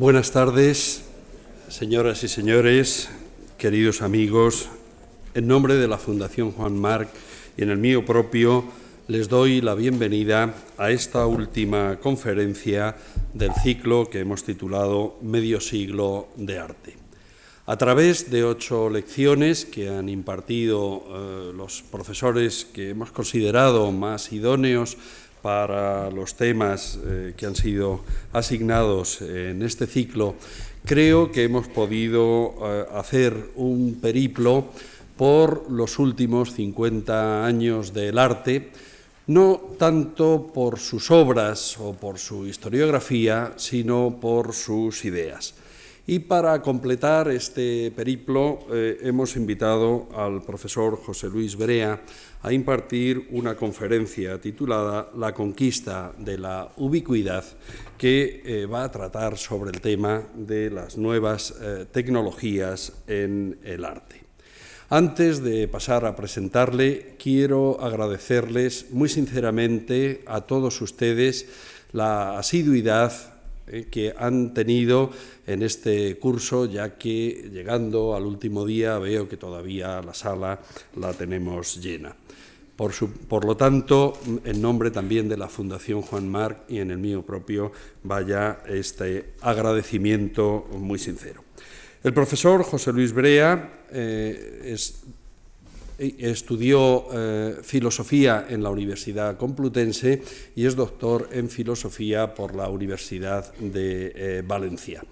Buenas tardes, señoras y señores, queridos amigos. En nombre de la Fundación Juan Marc y en el mío propio, les doy la bienvenida a esta última conferencia del ciclo que hemos titulado Medio siglo de arte. A través de ocho lecciones que han impartido eh, los profesores que hemos considerado más idóneos para los temas eh, que han sido asignados en este ciclo, creo que hemos podido eh, hacer un periplo por los últimos 50 años del arte, no tanto por sus obras o por su historiografía, sino por sus ideas. Y para completar este periplo eh, hemos invitado al profesor José Luis Berea a impartir una conferencia titulada La conquista de la ubicuidad, que eh, va a tratar sobre el tema de las nuevas eh, tecnologías en el arte. Antes de pasar a presentarle, quiero agradecerles muy sinceramente a todos ustedes la asiduidad eh, que han tenido en este curso, ya que llegando al último día veo que todavía la sala la tenemos llena. Por, lo tanto, en nombre también de la Fundación Juan Marc y en el mío propio, vaya este agradecimiento muy sincero. El profesor José Luis Brea eh, estudió eh, filosofía en la Universidad Complutense y es doctor en filosofía por la Universidad de eh, Valencia.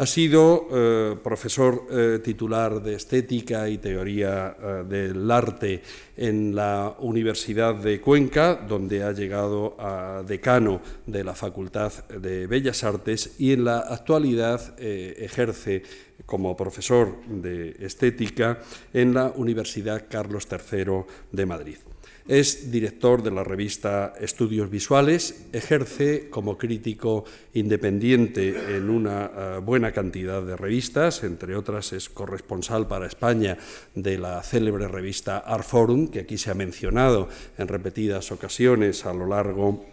Ha sido eh, profesor eh, titular de Estética y Teoría eh, del Arte en la Universidad de Cuenca, donde ha llegado a decano de la Facultad de Bellas Artes y en la actualidad ejerce como profesor de Estética en la Universidad Carlos III de Madrid. Es director de la revista Estudios Visuales, ejerce como crítico independiente en una eh, buena cantidad de revistas, entre otras es corresponsal para España de la célebre revista Art Forum, que aquí se ha mencionado en repetidas ocasiones a lo largo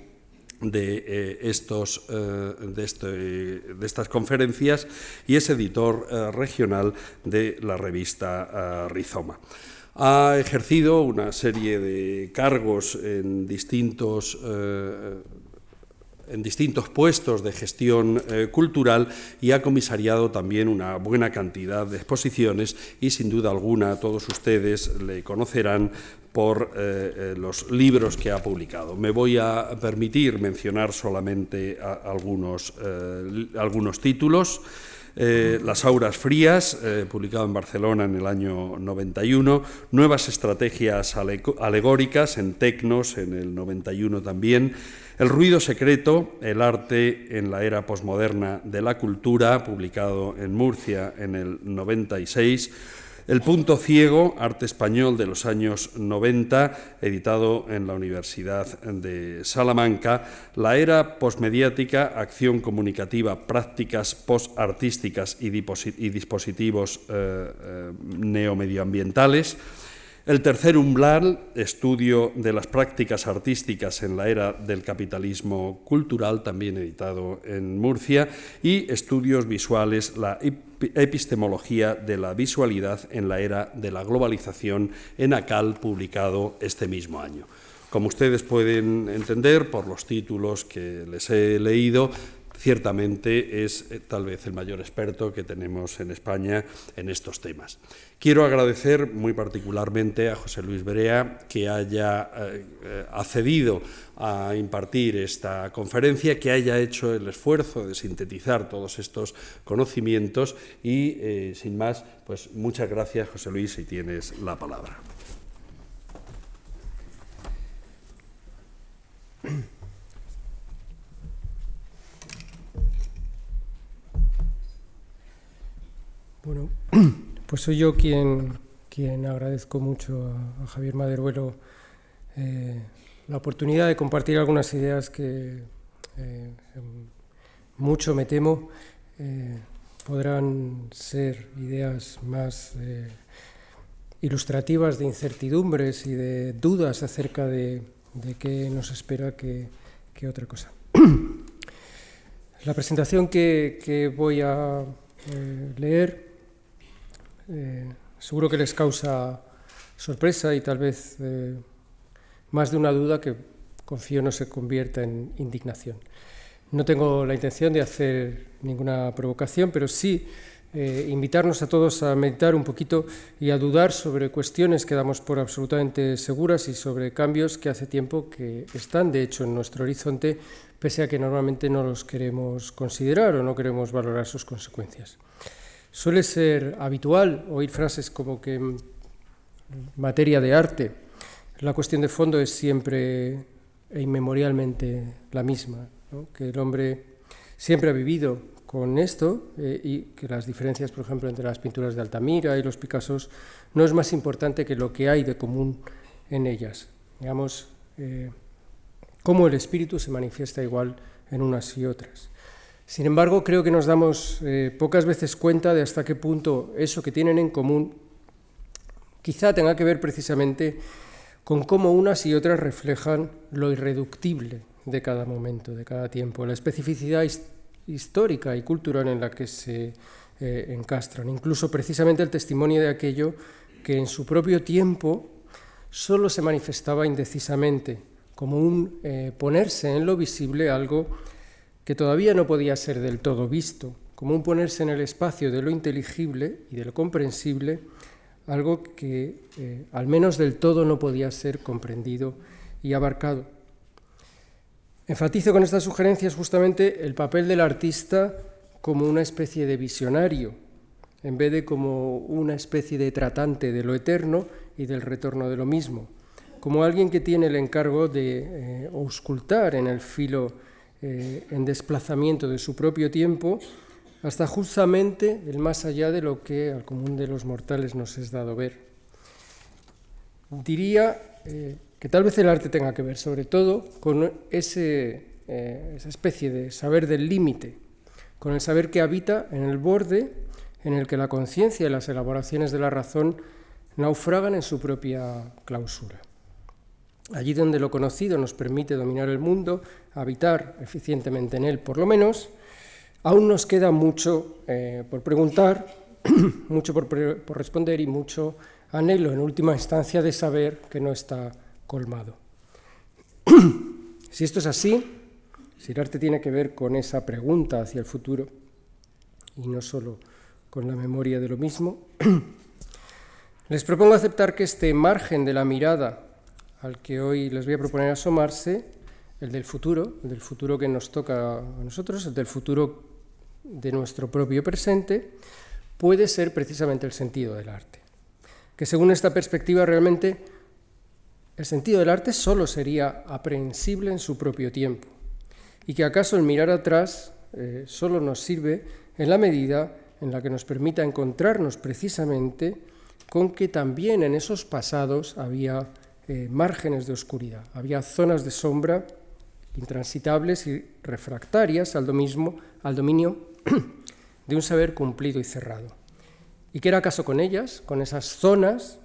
de, eh, eh, este, de, estas conferencias y es editor regional de la revista Rizoma. Ha ejercido una serie de cargos en distintos, eh, en distintos puestos de gestión eh, cultural y ha comisariado también una buena cantidad de exposiciones y sin duda alguna todos ustedes le conocerán por eh, los libros que ha publicado. Me voy a permitir mencionar solamente algunos, algunos títulos. Eh, Las auras frías, eh, publicado en Barcelona en el año 91, Nuevas estrategias alegóricas en Tecnos en el 91 también, El ruido secreto, el arte en la era posmoderna de la cultura, publicado en Murcia en el 96, el punto ciego, arte español de los años 90, editado en la Universidad de Salamanca, la era posmediática, acción comunicativa, prácticas postartísticas y, dispositivos eh, eh, neomedioambientales, el tercer umbral, estudio de las prácticas artísticas en la era del capitalismo cultural, también editado en Murcia, y estudios visuales, la epistemología de la visualidad en la era de la globalización en ACAL, publicado este mismo año. Como ustedes pueden entender por los títulos que les he leído, ciertamente es eh, tal vez el mayor experto que tenemos en España en estos temas. Quiero agradecer muy particularmente a José Luis Berea que haya eh, eh, accedido a impartir esta conferencia, que haya hecho el esfuerzo de sintetizar todos estos conocimientos y, sin más, pues muchas gracias, José Luis, si tienes la palabra. Bueno, pues soy yo quien, quien agradezco mucho a, Javier Maderuelo eh, la oportunidad de compartir algunas ideas que eh, mucho me temo eh, podrán ser ideas más ilustrativas de incertidumbres y de dudas acerca de, qué nos espera que, que otra cosa. La presentación que, voy a leer eh, seguro que les causa sorpresa y tal vez eh, más de una duda que confío no se convierta en indignación. No tengo la intención de hacer ninguna provocación, pero sí eh, invitarnos a todos a meditar un poquito y a dudar sobre cuestiones que damos por absolutamente seguras y sobre cambios que hace tiempo que están, de hecho, en nuestro horizonte, pese a que normalmente no los queremos considerar o no queremos valorar sus consecuencias. Suele ser habitual oír frases como que en materia de arte la cuestión de fondo es siempre e inmemorialmente la misma, que el hombre siempre ha vivido con esto eh, y que las diferencias, por ejemplo, entre las pinturas de Altamira y los Picassos no es más importante que lo que hay de común en ellas. Digamos, eh, cómo el espíritu se manifiesta igual en unas y otras. Sin embargo, creo que nos damos eh, pocas veces cuenta de hasta qué punto eso que tienen en común quizá tenga que ver precisamente con cómo unas y otras reflejan lo irreductible de cada momento, de cada tiempo, la especificidad histórica y cultural en la que se eh, encastran, incluso precisamente el testimonio de aquello que en su propio tiempo solo se manifestaba indecisamente, como un eh, ponerse en lo visible algo que todavía no podía ser del todo visto, como un ponerse en el espacio de lo inteligible y de lo comprensible, algo que eh, al menos del todo no podía ser comprendido y abarcado. Enfatizo con estas sugerencias justamente el papel del artista como una especie de visionario, en vez de como una especie de tratante de lo eterno y del retorno de lo mismo, como alguien que tiene el encargo de eh, auscultar en el filo eh, en desplazamiento de su propio tiempo hasta justamente el más allá de lo que al común de los mortales nos es dado ver. Diría eh, que tal vez el arte tenga que ver sobre todo con ese, eh, esa especie de saber del límite, con el saber que habita en el borde en el que la conciencia y las elaboraciones de la razón naufragan en su propia clausura. Allí donde lo conocido nos permite dominar el mundo, habitar eficientemente en él por lo menos, Aún nos queda mucho eh, por preguntar, mucho por, por, responder y mucho anhelo en última instancia de saber que no está colmado. si esto es así, si el arte tiene que ver con esa pregunta hacia el futuro y no solo con la memoria de lo mismo, les propongo aceptar que este margen de la mirada al que hoy les voy a proponer asomarse, el del futuro, el del futuro que nos toca a nosotros, el del futuro de nuestro propio presente, puede ser precisamente el sentido del arte. Que según esta perspectiva realmente el sentido del arte solo sería aprehensible en su propio tiempo y que acaso el mirar atrás eh, solo nos sirve en la medida en la que nos permita encontrarnos precisamente con que también en esos pasados había eh, márgenes de oscuridad, había zonas de sombra intransitables y refractarias al, al dominio de un saber cumplido y cerrado. ¿Y qué era acaso con ellas, con esas zonas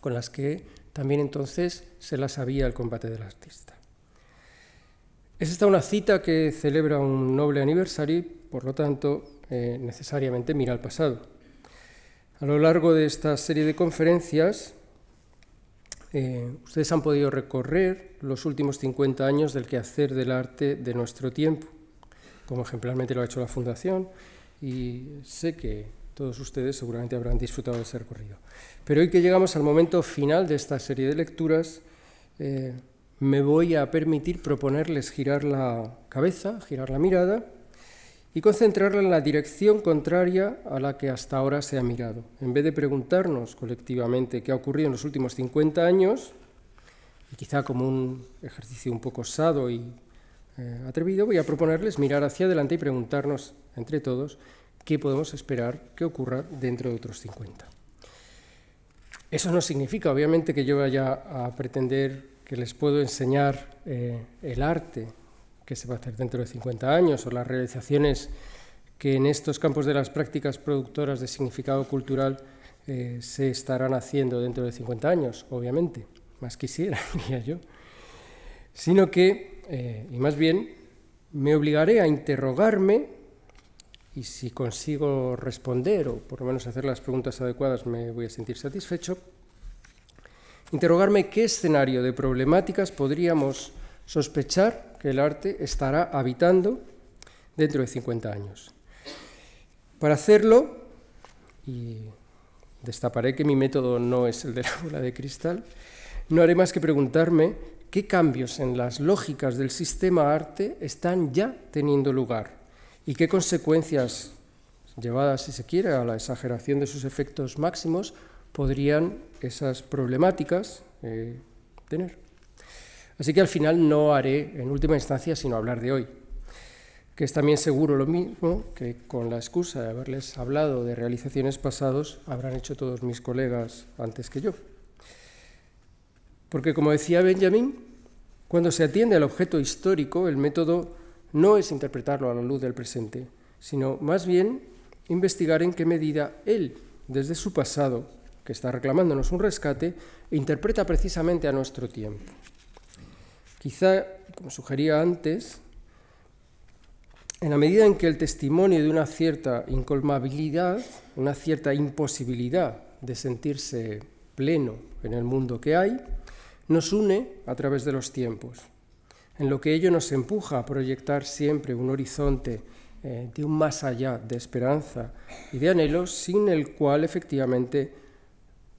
con las que también entonces se las sabía el combate del artista? Es esta una cita que celebra un noble aniversario, por lo tanto, eh, necesariamente mira al pasado. A lo largo de esta serie de conferencias, eh, ustedes han podido recorrer los últimos 50 años del quehacer del arte de nuestro tiempo como ejemplarmente lo ha hecho la Fundación, y sé que todos ustedes seguramente habrán disfrutado de ese recorrido. Pero hoy que llegamos al momento final de esta serie de lecturas, eh, me voy a permitir proponerles girar la cabeza, girar la mirada y concentrarla en la dirección contraria a la que hasta ahora se ha mirado. En vez de preguntarnos colectivamente qué ha ocurrido en los últimos 50 años, y quizá como un ejercicio un poco osado y eh, atrevido, voy a proponerles mirar hacia adelante y preguntarnos entre todos qué podemos esperar que ocurra dentro de otros 50. Eso no significa, obviamente, que yo vaya a pretender que les puedo enseñar eh, el arte que se va a hacer dentro de 50 años o las realizaciones que en estos campos de las prácticas productoras de significado cultural eh, se estarán haciendo dentro de 50 años, obviamente, más quisiera, diría yo, sino que eh, y más bien me obligaré a interrogarme y si consigo responder o por lo menos hacer las preguntas adecuadas me voy a sentir satisfecho, interrogarme qué escenario de problemáticas podríamos sospechar que el arte estará habitando dentro de 50 años. Para hacerlo, y destaparé que mi método no es el de la bola de cristal, no haré más que preguntarme qué cambios en las lógicas del sistema arte están ya teniendo lugar y qué consecuencias, llevadas si se quiere a la exageración de sus efectos máximos, podrían esas problemáticas eh, tener. Así que al final no haré en última instancia sino hablar de hoy, que es también seguro lo mismo que con la excusa de haberles hablado de realizaciones pasados habrán hecho todos mis colegas antes que yo. Porque como decía Benjamin, cuando se atiende al objeto histórico, el método no es interpretarlo a la luz del presente, sino más bien investigar en qué medida él, desde su pasado, que está reclamándonos un rescate, interpreta precisamente a nuestro tiempo. Quizá, como sugería antes, en la medida en que el testimonio de una cierta incolmabilidad, una cierta imposibilidad de sentirse pleno en el mundo que hay, nos une a través de los tiempos, en lo que ello nos empuja a proyectar siempre un horizonte eh, de un más allá de esperanza y de anhelos, sin el cual efectivamente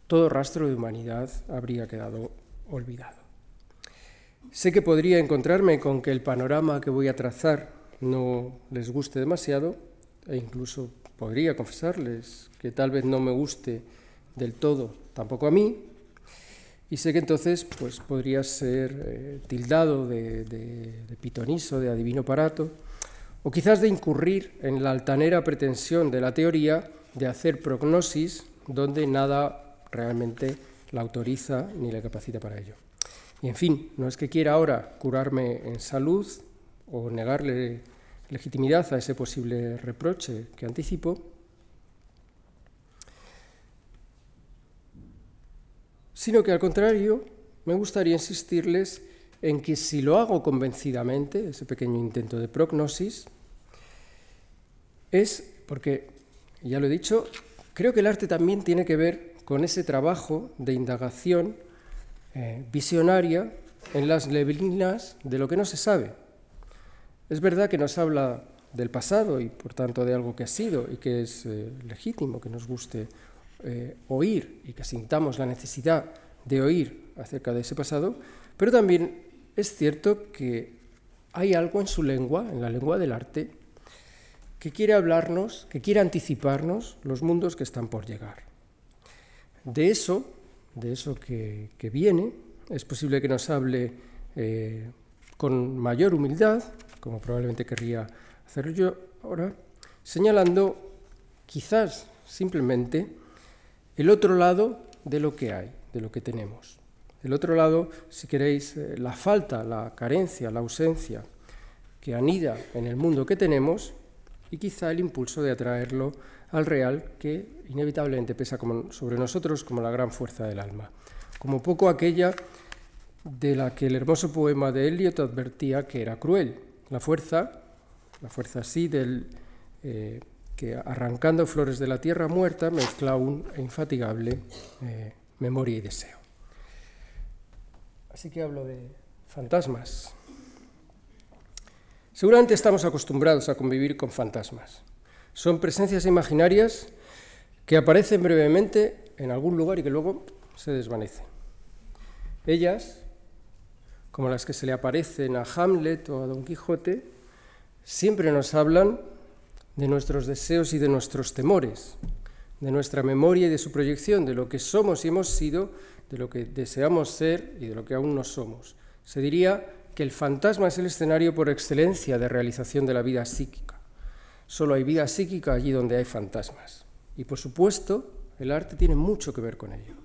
todo rastro de humanidad habría quedado olvidado. Sé que podría encontrarme con que el panorama que voy a trazar no les guste demasiado e incluso podría confesarles que tal vez no me guste del todo tampoco a mí y sé que entonces pues, podría ser eh, tildado de, de, de pitoniso, de adivino parato o quizás de incurrir en la altanera pretensión de la teoría de hacer prognosis donde nada realmente la autoriza ni la capacita para ello. Y en fin, no es que quiera ahora curarme en salud o negarle legitimidad a ese posible reproche que anticipo, sino que al contrario me gustaría insistirles en que si lo hago convencidamente, ese pequeño intento de prognosis, es porque, ya lo he dicho, creo que el arte también tiene que ver con ese trabajo de indagación eh, visionaria en las neblinas de lo que no se sabe. Es verdad que nos habla del pasado y por tanto de algo que ha sido y que es eh, legítimo que nos guste eh, oír y que sintamos la necesidad de oír acerca de ese pasado, pero también es cierto que hay algo en su lengua, en la lengua del arte, que quiere hablarnos, que quiere anticiparnos los mundos que están por llegar. De eso de eso que, viene. Es posible que nos hable eh, con mayor humildad, como probablemente querría hacerlo yo ahora, señalando quizás simplemente el otro lado de lo que hay, de lo que tenemos. El otro lado, si queréis, eh, la falta, la carencia, la ausencia que anida en el mundo que tenemos y quizá el impulso de atraerlo al real que inevitablemente pesa sobre nosotros como la gran fuerza del alma, como poco aquella de la que el hermoso poema de Eliot advertía que era cruel, la fuerza, la fuerza así del eh, que arrancando flores de la tierra muerta mezcla un infatigable eh, memoria y deseo. Así que hablo de fantasmas. Seguramente estamos acostumbrados a convivir con fantasmas. Son presencias imaginarias que aparecen brevemente en algún lugar y que luego se desvanecen. Ellas, como las que se le aparecen a Hamlet o a Don Quijote, siempre nos hablan de nuestros deseos y de nuestros temores, de nuestra memoria y de su proyección, de lo que somos y hemos sido, de lo que deseamos ser y de lo que aún no somos. Se diría que el fantasma es el escenario por excelencia de realización de la vida psíquica. Solo hay vida psíquica allí donde hay fantasmas. Y por supuesto, el arte tiene mucho que ver con ello.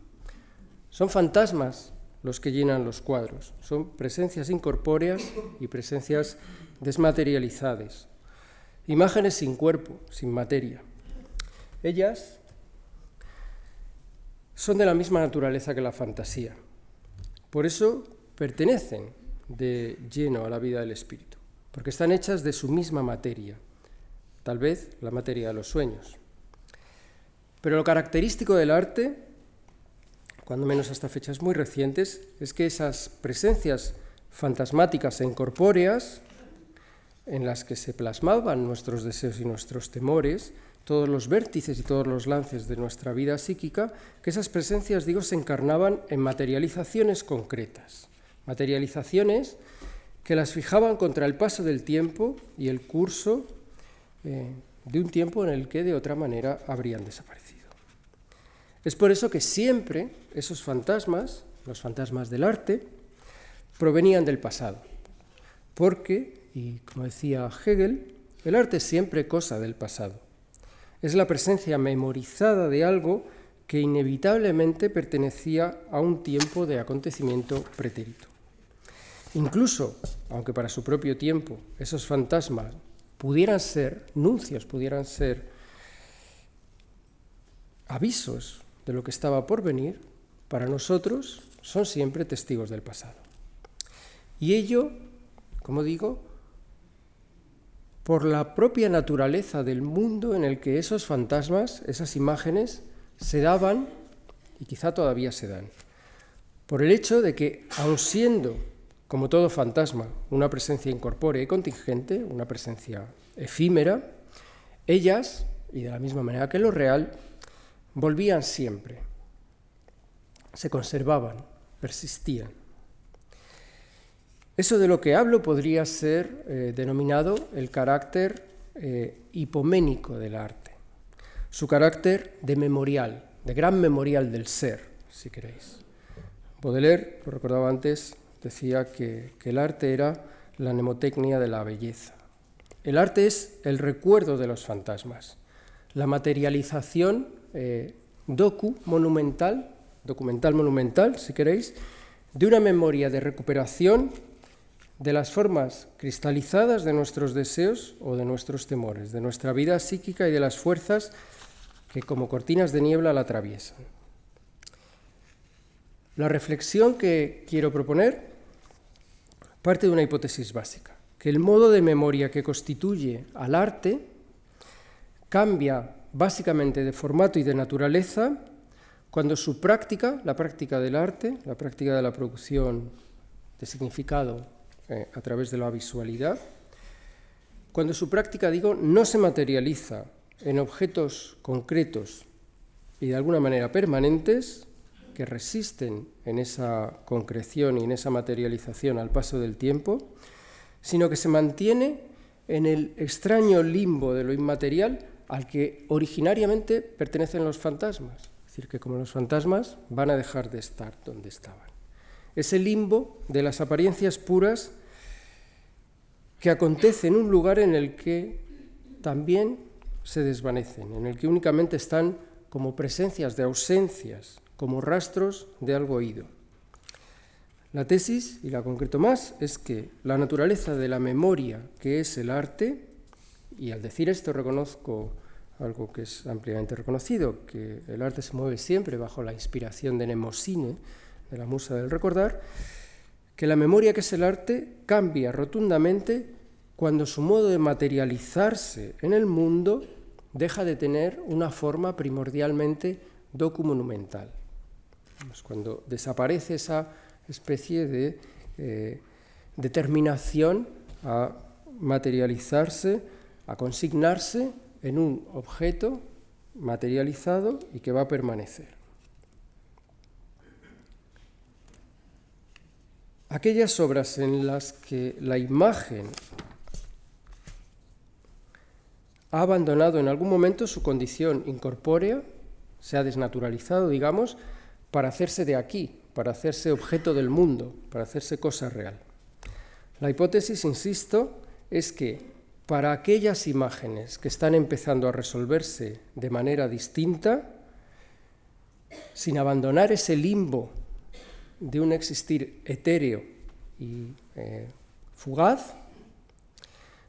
Son fantasmas los que llenan los cuadros, son presencias incorpóreas y presencias desmaterializadas, imágenes sin cuerpo, sin materia. Ellas son de la misma naturaleza que la fantasía, por eso pertenecen de lleno a la vida del espíritu. porque están hechas de su misma materia, tal vez la materia de los sueños. Pero lo característico del arte, cuando menos hasta fechas muy recientes, es que esas presencias fantasmáticas e incorpóreas, en las que se plasmaban nuestros deseos y nuestros temores, todos los vértices y todos los lances de nuestra vida psíquica, que esas presencias, digo, se encarnaban en materializaciones concretas, materializaciones que las fijaban contra el paso del tiempo y el curso eh, de un tiempo en el que de otra manera habrían desaparecido. Es por eso que siempre esos fantasmas, los fantasmas del arte, provenían del pasado, porque, y como decía Hegel, el arte es siempre cosa del pasado. Es la presencia memorizada de algo que inevitablemente pertenecía a un tiempo de acontecimiento pretérito. Incluso, aunque para su propio tiempo esos fantasmas pudieran ser nuncios, pudieran ser avisos de lo que estaba por venir, para nosotros son siempre testigos del pasado. Y ello, como digo, por la propia naturaleza del mundo en el que esos fantasmas, esas imágenes, se daban y quizá todavía se dan. Por el hecho de que, aun siendo como todo fantasma, una presencia incorpórea y contingente, una presencia efímera, ellas, y de la misma manera que lo real, volvían siempre, se conservaban, persistían. Eso de lo que hablo podría ser eh, denominado el carácter eh, hipoménico del arte, su carácter de memorial, de gran memorial del ser, si queréis. Baudelaire, lo recordaba antes, decía que, el arte era la mnemotecnia de la belleza. El arte es el recuerdo de los fantasmas, la materialización eh, docu monumental, documental monumental, si queréis, de una memoria de recuperación de las formas cristalizadas de nuestros deseos o de nuestros temores, de nuestra vida psíquica y de las fuerzas que como cortinas de niebla la atraviesan. La reflexión que quiero proponer parte de una hipótesis básica, que el modo de memoria que constituye al arte cambia básicamente de formato y de naturaleza cuando su práctica, la práctica del arte, la práctica de la producción de significado eh, a través de la visualidad, cuando su práctica, digo, no se materializa en objetos concretos y de alguna manera permanentes, que resisten en esa concreción y en esa materialización al paso del tiempo, sino que se mantiene en el extraño limbo de lo inmaterial al que originariamente pertenecen los fantasmas. Es decir, que como los fantasmas van a dejar de estar donde estaban. Ese limbo de las apariencias puras que acontece en un lugar en el que también se desvanecen, en el que únicamente están como presencias de ausencias como rastros de algo oído. La tesis, y la concreto más, es que la naturaleza de la memoria, que es el arte, y al decir esto reconozco algo que es ampliamente reconocido, que el arte se mueve siempre bajo la inspiración de Nemosine, de la musa del recordar, que la memoria que es el arte cambia rotundamente cuando su modo de materializarse en el mundo deja de tener una forma primordialmente docu-monumental cuando desaparece esa especie de eh, determinación a materializarse, a consignarse en un objeto materializado y que va a permanecer. Aquellas obras en las que la imagen ha abandonado en algún momento su condición incorpórea, se ha desnaturalizado, digamos, para hacerse de aquí, para hacerse objeto del mundo, para hacerse cosa real. La hipótesis, insisto, es que para aquellas imágenes que están empezando a resolverse de manera distinta, sin abandonar ese limbo de un existir etéreo y eh, fugaz,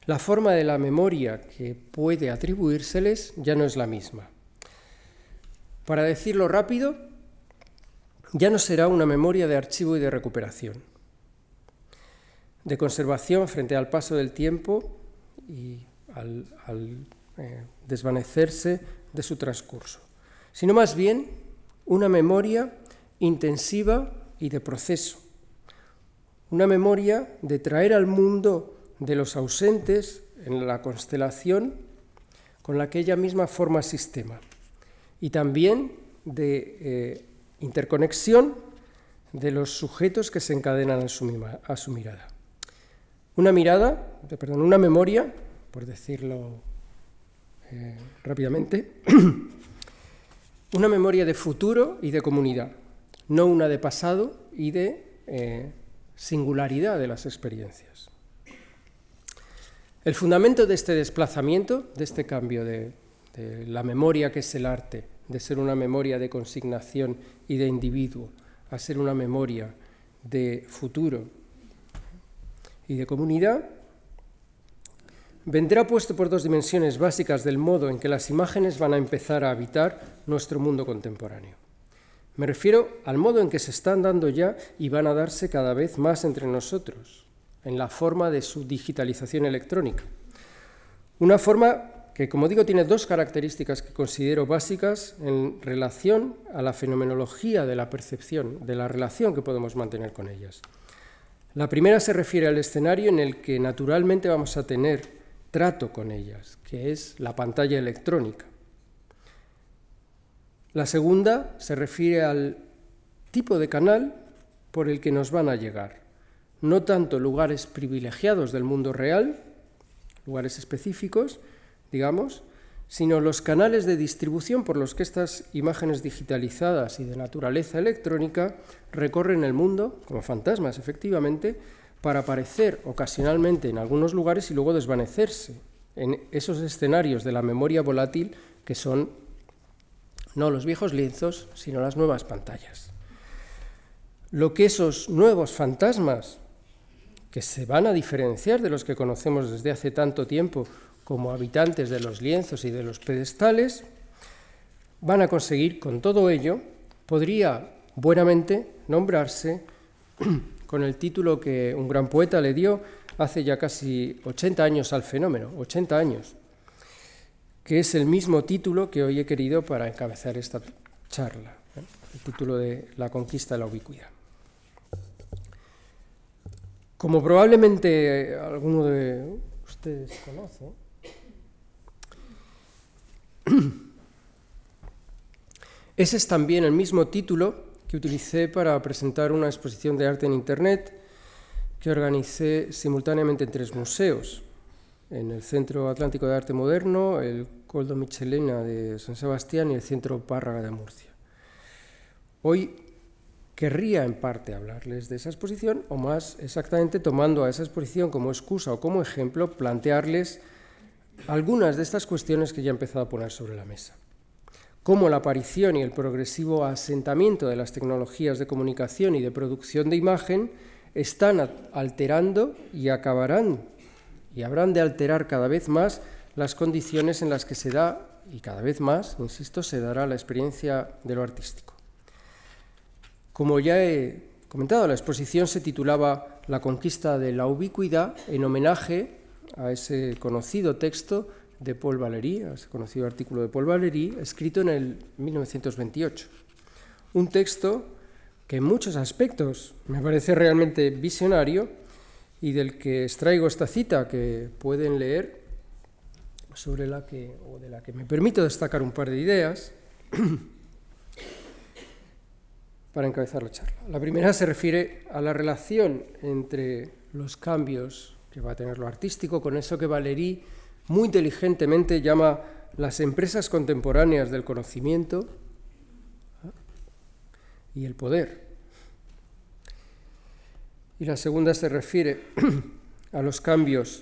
la forma de la memoria que puede atribuírseles ya no es la misma. Para decirlo rápido, ya no será una memoria de archivo y de recuperación. de conservación frente al paso del tiempo y al, eh, desvanecerse de su transcurso, sino más bien una memoria intensiva y de proceso, una memoria de traer al mundo de los ausentes en la constelación con la que ella misma forma sistema, y también de eh, interconexión de los sujetos que se encadenan a su, a su mirada. Una mirada, perdón, una memoria, por decirlo eh, rápidamente, una memoria de futuro y de comunidad, no una de pasado y de eh, singularidad de las experiencias. El fundamento de este desplazamiento, de este cambio de, de la memoria que es el arte, de ser una memoria de consignación y de individuo, a ser una memoria de futuro y de comunidad, vendrá puesto por dos dimensiones básicas del modo en que las imágenes van a empezar a habitar nuestro mundo contemporáneo. Me refiero al modo en que se están dando ya y van a darse cada vez más entre nosotros, en la forma de su digitalización electrónica. Una forma que, como digo, tiene dos características que considero básicas en relación a la fenomenología de la percepción, de la relación que podemos mantener con ellas. La primera se refiere al escenario en el que naturalmente vamos a tener trato con ellas, que es la pantalla electrónica. La segunda se refiere al tipo de canal por el que nos van a llegar, no tanto lugares privilegiados del mundo real, lugares específicos, digamos, sino los canales de distribución por los que estas imágenes digitalizadas y de naturaleza electrónica recorren el mundo, como fantasmas efectivamente, para aparecer ocasionalmente en algunos lugares y luego desvanecerse en esos escenarios de la memoria volátil que son no los viejos lienzos, sino las nuevas pantallas. Lo que esos nuevos fantasmas, que se van a diferenciar de los que conocemos desde hace tanto tiempo como habitantes de los lienzos y de los pedestales, van a conseguir con todo ello, podría buenamente nombrarse con el título que un gran poeta le dio hace ya casi 80 años al fenómeno, 80 años, que es el mismo título que hoy he querido para encabezar esta charla, ¿eh? el título de La conquista de la ubicuidad. Como probablemente alguno de ustedes conoce, ese es también el mismo título que utilicé para presentar una exposición de arte en Internet que organicé simultáneamente en tres museos, en el Centro Atlántico de Arte Moderno, el Coldo Michelena de San Sebastián y el Centro Párraga de Murcia. Hoy querría en parte hablarles de esa exposición, o más exactamente tomando a esa exposición como excusa o como ejemplo, plantearles algunas de estas cuestiones que ya he empezado a poner sobre la mesa cómo la aparición y el progresivo asentamiento de las tecnologías de comunicación y de producción de imagen están alterando y acabarán y habrán de alterar cada vez más las condiciones en las que se da, y cada vez más, insisto, se dará la experiencia de lo artístico. Como ya he comentado, la exposición se titulaba La conquista de la ubicuidad en homenaje a ese conocido texto de Paul Valéry, ese conocido artículo de Paul Valéry, escrito en el 1928. Un texto que en muchos aspectos me parece realmente visionario y del que extraigo esta cita que pueden leer, sobre la que, o de la que me permito destacar un par de ideas para encabezar la charla. La primera se refiere a la relación entre los cambios que va a tener lo artístico con eso que Valéry muy inteligentemente llama las empresas contemporáneas del conocimiento y el poder. Y la segunda se refiere a los cambios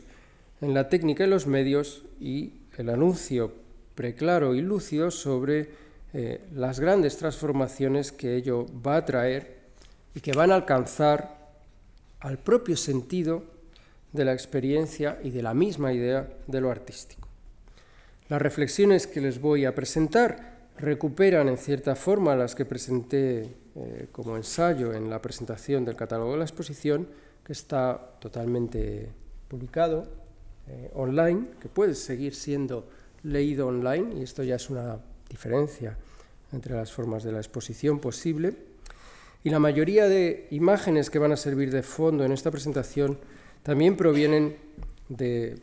en la técnica y los medios y el anuncio preclaro y lúcido sobre eh, las grandes transformaciones que ello va a traer y que van a alcanzar al propio sentido de la experiencia y de la misma idea de lo artístico. Las reflexiones que les voy a presentar recuperan en cierta forma las que presenté eh, como ensayo en la presentación del catálogo de la exposición, que está totalmente publicado eh, online, que puede seguir siendo leído online, y esto ya es una diferencia entre las formas de la exposición posible. Y la mayoría de imágenes que van a servir de fondo en esta presentación también provienen de,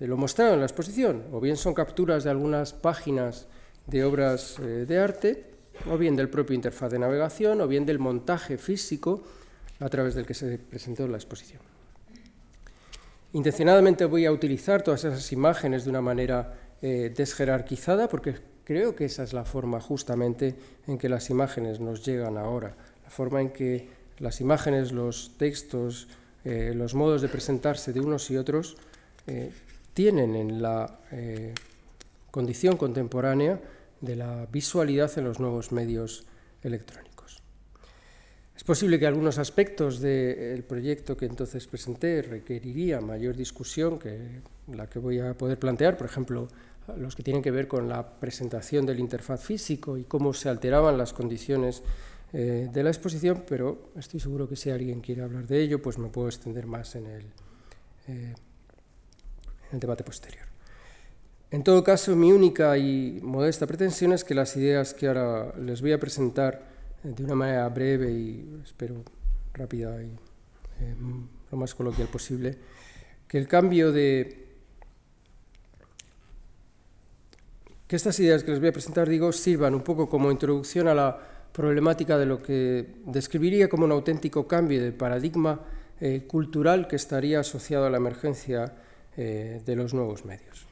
lo mostrado en la exposición, o bien son capturas de algunas páginas de obras eh, de arte, o bien del propio interfaz de navegación, o bien del montaje físico a través del que se presentó la exposición. Intencionadamente voy a utilizar todas esas imágenes de una manera eh, desjerarquizada porque creo que esa es la forma justamente en que las imágenes nos llegan ahora, la forma en que las imágenes, los textos, eh, los modos de presentarse de unos y otros eh, tienen en la condición contemporánea de la visualidad en los nuevos medios electrónicos. Es posible que algunos aspectos del proyecto que entonces presenté requeriría mayor discusión que la que voy a poder plantear, por ejemplo, los que tienen que ver con la presentación del interfaz físico y cómo se alteraban las condiciones eh, de la exposición, pero estoy seguro que si alguien quiere hablar de ello, pues me puedo extender más en el, eh, en el debate posterior. En todo caso, mi única y modesta pretensión es que las ideas que ahora les voy a presentar eh, de una manera breve y espero rápida y eh, lo más coloquial posible, que el cambio de... que estas ideas que les voy a presentar, digo, sirvan un poco como introducción a la problemática de lo que describiría como un auténtico cambio de paradigma eh, cultural que estaría asociado a la emergencia de los nuevos medios.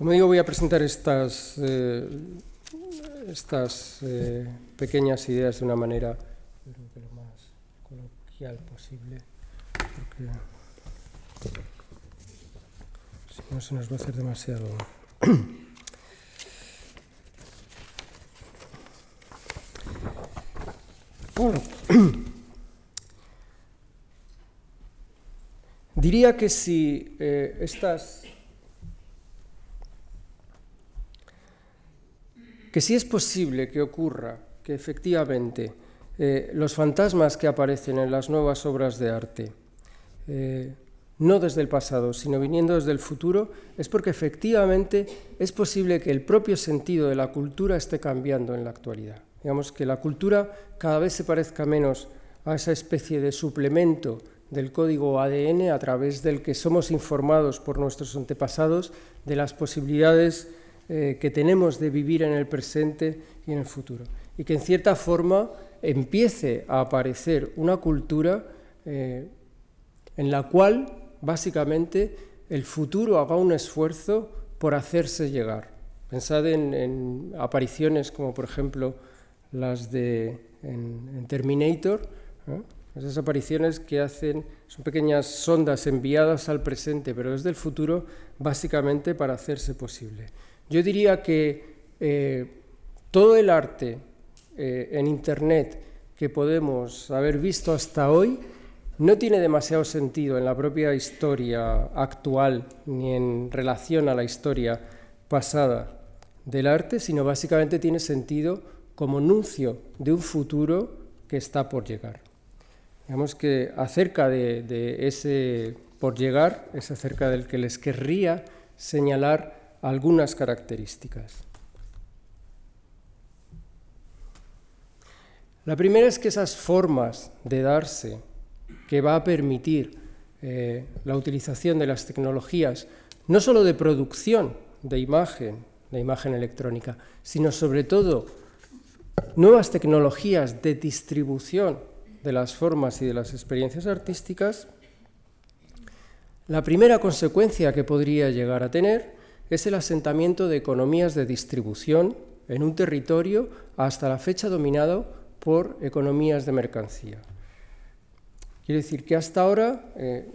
Como digo, voy a presentar estas, eh, estas eh, pequeñas ideas de una manera lo más coloquial posible, porque si no se nos va a hacer demasiado. Diría que si eh, estas que si es posible que ocurra que efectivamente eh, los fantasmas que aparecen en las nuevas obras de arte, eh, no desde el pasado, sino viniendo desde el futuro, es porque efectivamente es posible que el propio sentido de la cultura esté cambiando en la actualidad. Digamos que la cultura cada vez se parezca menos a esa especie de suplemento del código ADN a través del que somos informados por nuestros antepasados de las posibilidades eh, que tenemos de vivir en el presente y en el futuro. Y que en cierta forma empiece a aparecer una cultura eh, en la cual básicamente el futuro haga un esfuerzo por hacerse llegar. Pensad en, apariciones como por ejemplo las de Terminator, esas apariciones que hacen, son pequeñas sondas enviadas al presente, pero desde el futuro, básicamente para hacerse posible. Yo diría que eh, todo el arte eh, en Internet que podemos haber visto hasta hoy no tiene demasiado sentido en la propia historia actual ni en relación a la historia pasada del arte, sino básicamente tiene sentido como anuncio de un futuro que está por llegar. Digamos que acerca de, ese por llegar es acerca del que les querría señalar algunas características. La primera es que esas formas de darse que va a permitir eh, la utilización de las tecnologías, no solo de producción de imagen, de imagen electrónica, sino sobre todo nuevas tecnologías de distribución de las formas y de las experiencias artísticas, la primera consecuencia que podría llegar a tener es el asentamiento de economías de distribución en un territorio hasta la fecha dominado por economías de mercancía. Quiere decir que hasta ahora, eh,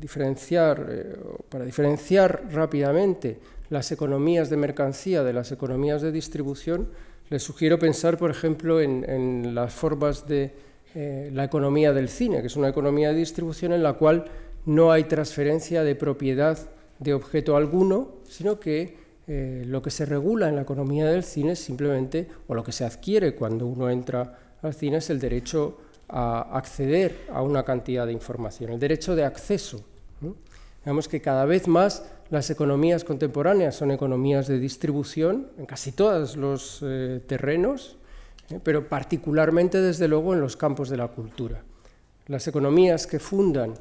diferenciar, eh, para diferenciar rápidamente las economías de mercancía de las economías de distribución, les sugiero pensar, por ejemplo, en, las formas de eh, la economía del cine, que es una economía de distribución en la cual no hay transferencia de propiedad de objeto alguno, sino que eh, lo que se regula en la economía del cine es simplemente, o lo que se adquiere cuando uno entra al cine, es el derecho a acceder a una cantidad de información, el derecho de acceso. Vemos que cada vez más las economías contemporáneas son economías de distribución en casi todos los eh, terrenos, ¿eh? pero particularmente, desde luego, en los campos de la cultura. Las economías que fundan,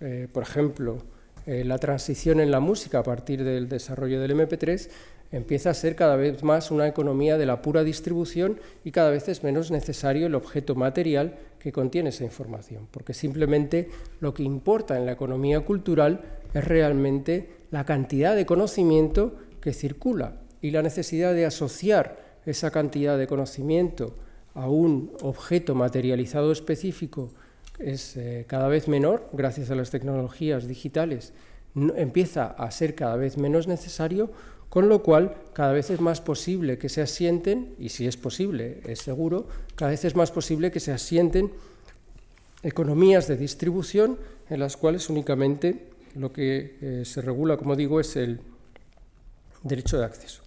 eh, por ejemplo, la transición en la música a partir del desarrollo del MP3, empieza a ser cada vez más una economía de la pura distribución y cada vez es menos necesario el objeto material que contiene esa información, porque simplemente lo que importa en la economía cultural es realmente la cantidad de conocimiento que circula y la necesidad de asociar esa cantidad de conocimiento a un objeto materializado específico es eh, cada vez menor gracias a las tecnologías digitales, empieza a ser cada vez menos necesario, con lo cual cada vez es más posible que se asienten, y si es posible, es seguro, cada vez es más posible que se asienten economías de distribución en las cuales únicamente lo que eh, se regula, como digo, es el derecho de acceso.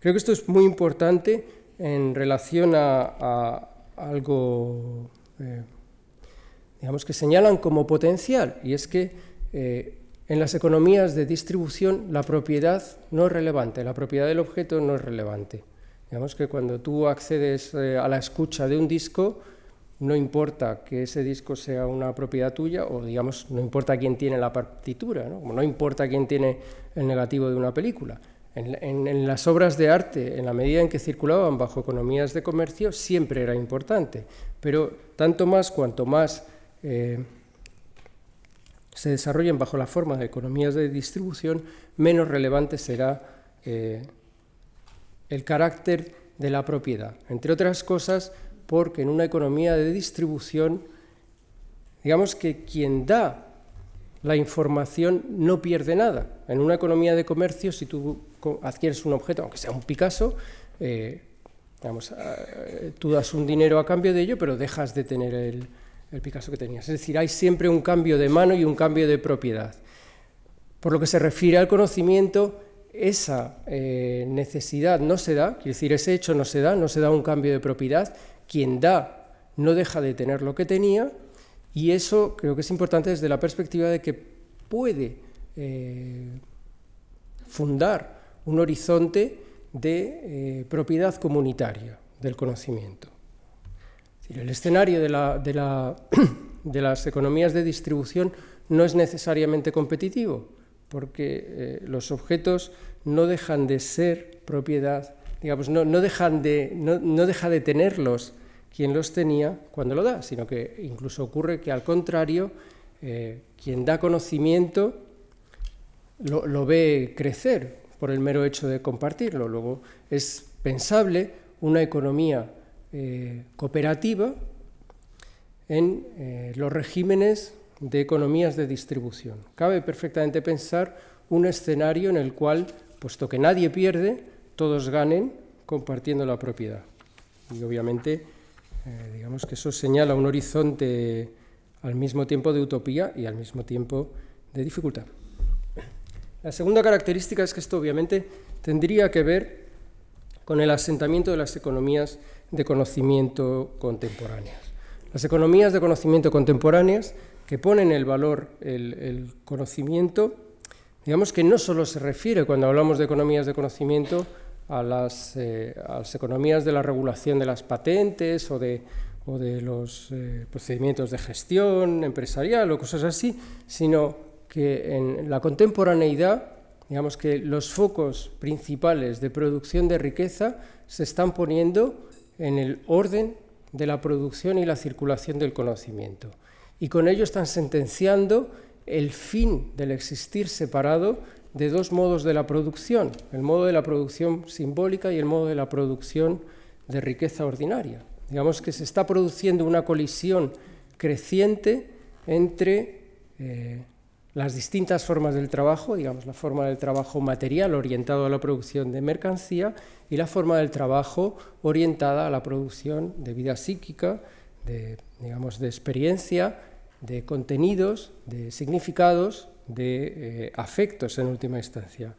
Creo que esto es muy importante en relación a, algo, eh, digamos, que señalan como potencial, y es que eh, en las economías de distribución la propiedad no es relevante, la propiedad del objeto no es relevante. Digamos que cuando tú accedes a la escucha de un disco, no importa que ese disco sea una propiedad tuya o digamos no importa quién tiene la partitura, ¿no? como no importa quién tiene el negativo de una película. En, las obras de arte, en la medida en que circulaban bajo economías de comercio, siempre era importante, pero tanto más cuanto más eh, se desarrollen bajo la forma de economías de distribución, menos relevante será eh, el carácter de la propiedad. Entre otras cosas, porque en una economía de distribución, digamos que quien da la información no pierde nada. En una economía de comercio, si tú adquieres un objeto, aunque sea un Picasso, eh, eh, tú das un dinero a cambio de ello, pero dejas de tener el, Picasso que tenías. Es decir, hay siempre un cambio de mano y un cambio de propiedad. Por lo que se refiere al conocimiento, esa eh, necesidad no se da, quiere decir, ese hecho no se da, no se da un cambio de propiedad, quien da no deja de tener lo que tenía y eso creo que es importante desde la perspectiva de que puede eh, fundar un horizonte de eh, propiedad comunitaria del conocimiento. el escenario de, las economías de distribución no es necesariamente competitivo, porque eh, los objetos no dejan de ser propiedad digamos, no, dejan de, no, deja de tenerlos quien los tenía cuando lo da, sino que incluso ocurre que al contrario, eh, quien da conocimiento lo, ve crecer por el mero hecho de compartirlo. Luego es pensable una economía eh, cooperativa en eh, los regímenes de economías de distribución. Cabe perfectamente pensar un escenario en el cual, puesto que nadie pierde, todos ganen compartiendo la propiedad. Y obviamente, eh, digamos que eso señala un horizonte al mismo tiempo de utopía y al mismo tiempo de dificultad. La segunda característica es que esto obviamente tendría que ver con el asentamiento de las economías de conocimiento contemporáneas. Las economías de conocimiento contemporáneas que ponen el valor, el, el conocimiento, digamos que no solo se refiere cuando hablamos de economías de conocimiento a las, eh, a las, economías de la regulación de las patentes o de, o de los eh, procedimientos de gestión empresarial o cosas así, sino que en la contemporaneidad, digamos que los focos principales de producción de riqueza se están poniendo en el orden de la producción y la circulación del conocimiento. Y con ello están sentenciando el fin del existir separado de dos modos de la producción, el modo de la producción simbólica y el modo de la producción de riqueza ordinaria. Digamos que se está produciendo una colisión creciente entre eh, las distintas formas del trabajo, digamos la forma del trabajo material orientado a la producción de mercancía y la forma del trabajo orientada a la producción de vida psíquica, de, digamos, de experiencia, de contenidos, de significados de eh, afectos en última instancia.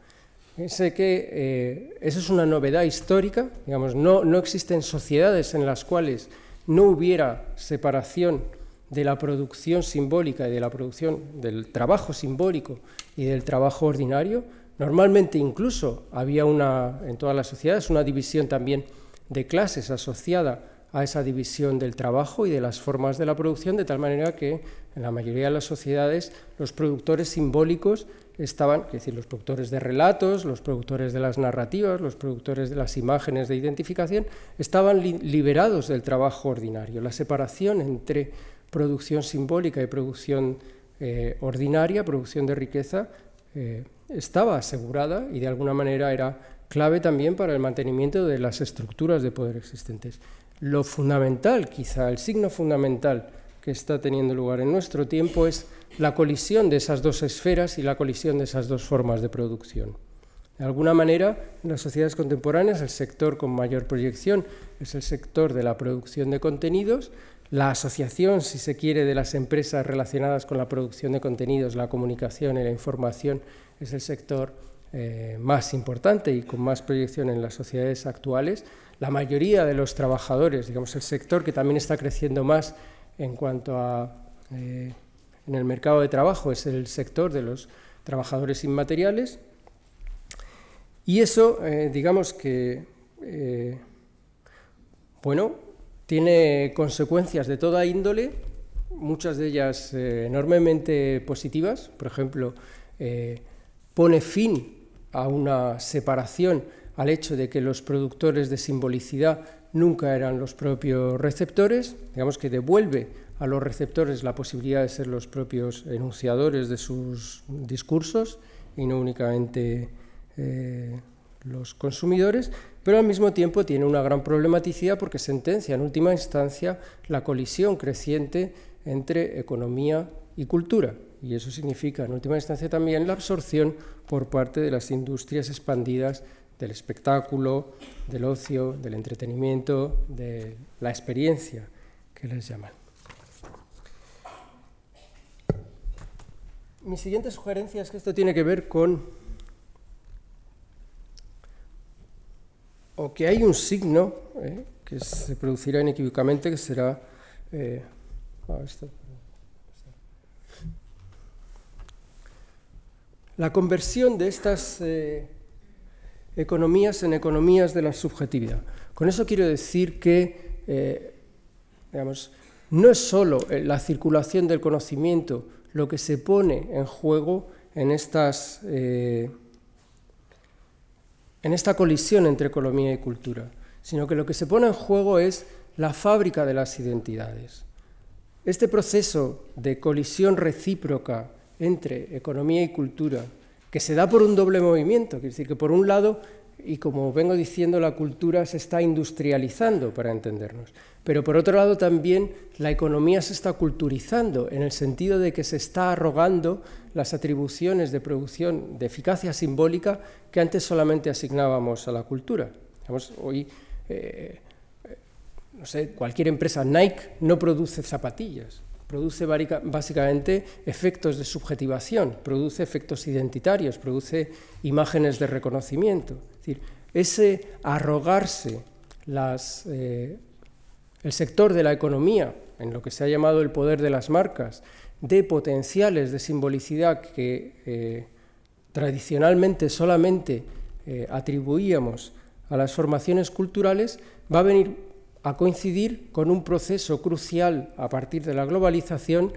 Sé que eh, eso es una novedad histórica, digamos, no, no existen sociedades en las cuales no hubiera separación de la producción simbólica y de la producción del trabajo simbólico y del trabajo ordinario. Normalmente incluso había una, en todas las sociedades una división también de clases asociada a esa división del trabajo y de las formas de la producción, de tal manera que en la mayoría de las sociedades los productores simbólicos estaban, es decir, los productores de relatos, los productores de las narrativas, los productores de las imágenes de identificación, estaban liberados del trabajo ordinario. La separación entre producción simbólica y producción eh, ordinaria, producción de riqueza, eh, estaba asegurada y de alguna manera era clave también para el mantenimiento de las estructuras de poder existentes. Lo fundamental, quizá el signo fundamental que está teniendo lugar en nuestro tiempo es la colisión de esas dos esferas y la colisión de esas dos formas de producción. De alguna manera, en las sociedades contemporáneas, el sector con mayor proyección es el sector de la producción de contenidos, la asociación, si se quiere, de las empresas relacionadas con la producción de contenidos, la comunicación y la información es el sector eh, más importante y con más proyección en las sociedades actuales. La mayoría de los trabajadores, digamos, el sector que también está creciendo más en cuanto a eh, en el mercado de trabajo es el sector de los trabajadores inmateriales. Y eso, eh, digamos que, bueno, tiene consecuencias de toda índole, muchas de ellas enormemente positivas. Por ejemplo, pone fin a una separación al hecho de que los productores de simbolicidad nunca eran los propios receptores, digamos que devuelve a los receptores la posibilidad de ser los propios enunciadores de sus discursos y no únicamente eh, los consumidores, pero al mismo tiempo tiene una gran problematicidad porque sentencia en última instancia la colisión creciente entre economía y cultura. Y eso significa, en última instancia, también la absorción por parte de las industrias expandidas del espectáculo, del ocio, del entretenimiento, de la experiencia, que les llaman. Mi siguiente sugerencia es que esto tiene que ver con, o que hay un signo eh, que se producirá inequívocamente, que será, eh, la conversión de estas eh, economías en economías de la subjetividad. Con eso quiero decir que, eh, no es solo eh, la circulación del conocimiento lo que se pone en juego en, estas, en esta colisión entre economía y cultura, sino que lo que se pone en juego es la fábrica de las identidades. Este proceso de colisión recíproca entre economía y cultura, que se da por un doble movimiento, quiere decir que por un lado, y como vengo diciendo, la cultura se está industrializando para entendernos, pero por otro lado también la economía se está culturizando en el sentido de que se está arrogando las atribuciones de producción de eficacia simbólica que antes solamente asignábamos a la cultura. hoy, eh, eh, no sé, cualquier empresa Nike no produce zapatillas, produce básicamente efectos de subjetivación, produce efectos identitarios, produce imágenes de reconocimiento. Es decir, ese arrogarse eh, el sector de la economía, en lo que se ha llamado el poder de las marcas, de potenciales de simbolicidad que eh, tradicionalmente solamente eh, atribuíamos a las formaciones culturales, va a venir a coincidir con un proceso crucial a partir de la globalización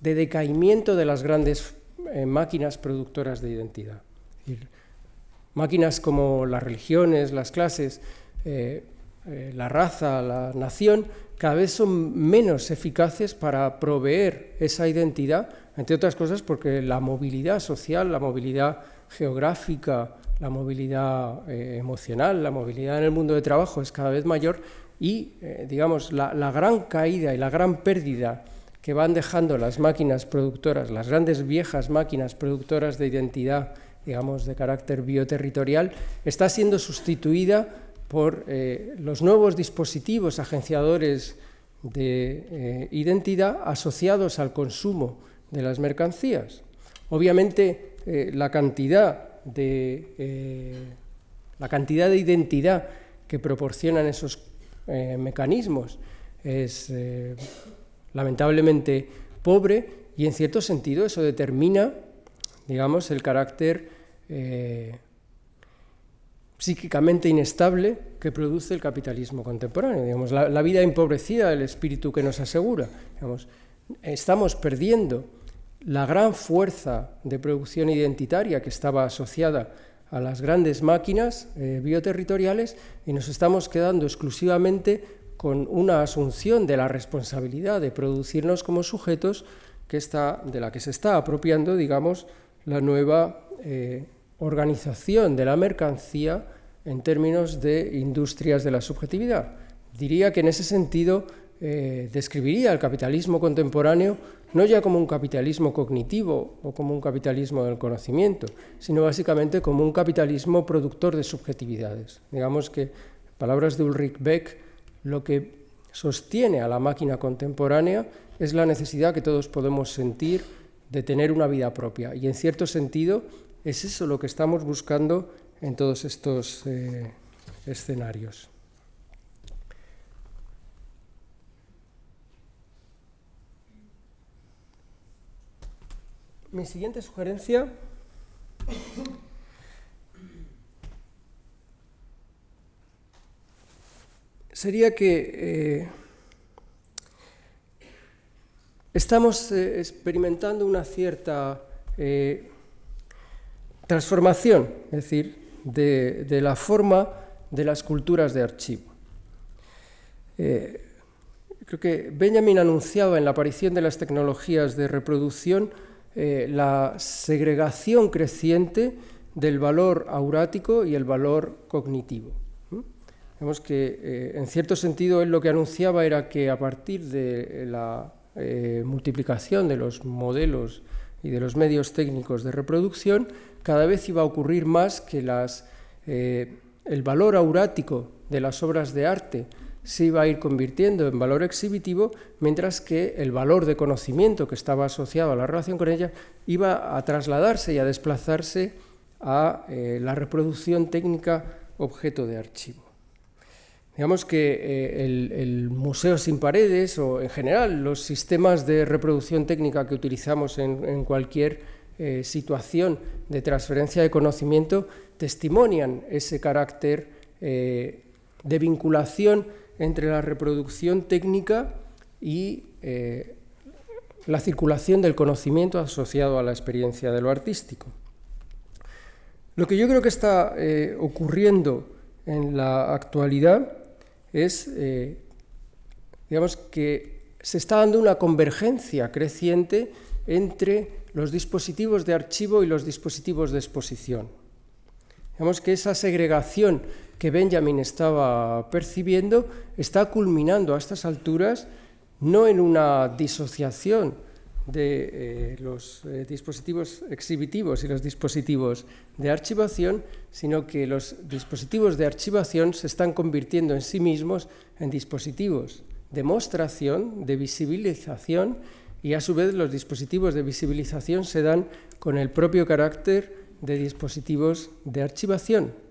de decaimiento de las grandes eh, máquinas productoras de identidad. máquinas como las religiones, las clases, eh, eh, la raza, la nación, cada vez son menos eficaces para proveer esa identidad, entre otras cosas porque la movilidad social, la movilidad geográfica, la movilidad emocional, la movilidad en el mundo de trabajo es cada vez mayor y, eh, digamos, la, gran caída y la gran pérdida que van dejando las máquinas productoras, las grandes viejas máquinas productoras de identidad, digamos, de carácter bioterritorial, está siendo sustituida por eh, los nuevos dispositivos agenciadores de eh, identidad asociados al consumo de las mercancías. Obviamente, la, cantidad de, la cantidad de identidad que proporcionan esos eh, mecanismos es eh, lamentablemente pobre y en cierto sentido eso determina, digamos, el carácter eh, psíquicamente inestable que produce el capitalismo contemporáneo, digamos, la, vida empobrecida del espíritu que nos asegura. estamos perdiendo la gran fuerza de producción identitaria que estaba asociada a las grandes máquinas eh, bioterritoriales y nos estamos quedando exclusivamente con una asunción de la responsabilidad de producirnos como sujetos que está, de la que se está apropiando, digamos, la nueva eh, organización de la mercancía en términos de industrias de la subjetividad. Diría que en ese sentido eh, describiría el capitalismo contemporáneo no ya como un capitalismo cognitivo o como un capitalismo del conocimiento, sino básicamente como un capitalismo productor de subjetividades. Digamos que, palabras de Ulrich Beck, lo que sostiene a la máquina contemporánea es la necesidad que todos podemos sentir de tener una vida propia. Y en cierto sentido es eso lo que estamos buscando en todos estos eh, escenarios. Mi siguiente sugerencia sería que eh, estamos eh, experimentando una cierta transformación, es decir, de, la forma de las culturas de archivo. Eh, creo que Benjamin anunciaba en la aparición de las tecnologías de reproducción eh, la segregación creciente del valor aurático y el valor cognitivo. Vemos que eh, en cierto sentido él lo que anunciaba era que a partir de la multiplicación de los modelos y de los medios técnicos de reproducción, cada vez iba a ocurrir más que eh, el valor aurático de las obras de arte se iba a ir convirtiendo en valor exhibitivo, mientras que el valor de conocimiento que estaba asociado a la relación con ella iba a trasladarse y a desplazarse a eh, la reproducción técnica objeto de archivo. Digamos que eh, el, museo sin paredes o en general los sistemas de reproducción técnica que utilizamos en cualquier eh, situación de transferencia de conocimiento testimonian ese carácter de vinculación entre la reproducción técnica y eh, la circulación del conocimiento asociado a la experiencia de lo artístico. Lo que yo creo que está ocurriendo en la actualidad es, digamos, que se está dando una convergencia creciente entre los dispositivos de archivo y los dispositivos de exposición. Vemos que esa segregación que Benjamin estaba percibiendo está culminando a estas alturas no en una disociación de eh, los eh, dispositivos exhibitivos y los dispositivos de archivación, sino que los dispositivos de archivación se están convirtiendo en sí mismos en dispositivos de mostración, de visibilización y a su vez los dispositivos de visibilización se dan con el propio carácter de dispositivos de archivación.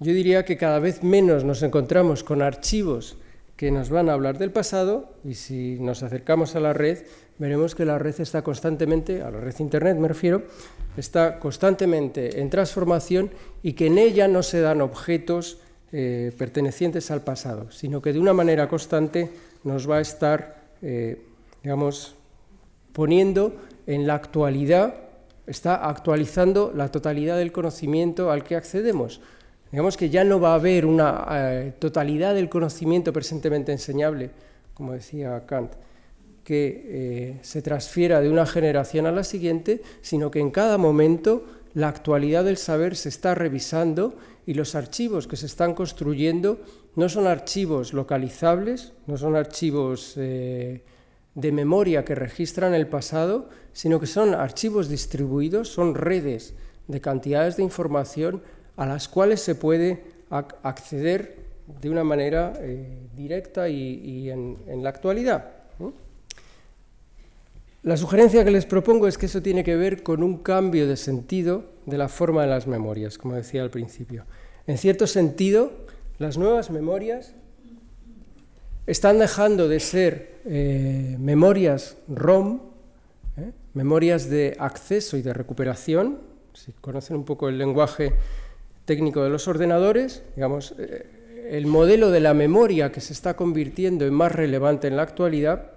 Yo diría que cada vez menos nos encontramos con archivos que nos van a hablar del pasado y si nos acercamos a la red veremos que la red está constantemente, a la red Internet me refiero, está constantemente en transformación y que en ella no se dan objetos eh, pertenecientes al pasado, sino que de una manera constante nos va a estar, eh, digamos, poniendo en la actualidad, está actualizando la totalidad del conocimiento al que accedemos. Digamos que ya no va a haber una eh, totalidad del conocimiento presentemente enseñable, como decía Kant, que eh, se transfiera de una generación a la siguiente, sino que en cada momento la actualidad del saber se está revisando y los archivos que se están construyendo no son archivos localizables, no son archivos eh, de memoria que registran el pasado, sino que son archivos distribuidos, son redes de cantidades de información a las cuales se puede acceder de una manera eh, directa y, en, la actualidad. La sugerencia que les propongo es que eso tiene que ver con un cambio de sentido de la forma de las memorias, como decía al principio. En cierto sentido, las nuevas memorias están dejando de ser eh, memorias ROM, ¿eh? memorias de acceso y de recuperación, si conocen un poco el lenguaje técnico de los ordenadores, digamos, eh, el modelo de la memoria que se está convirtiendo en más relevante en la actualidad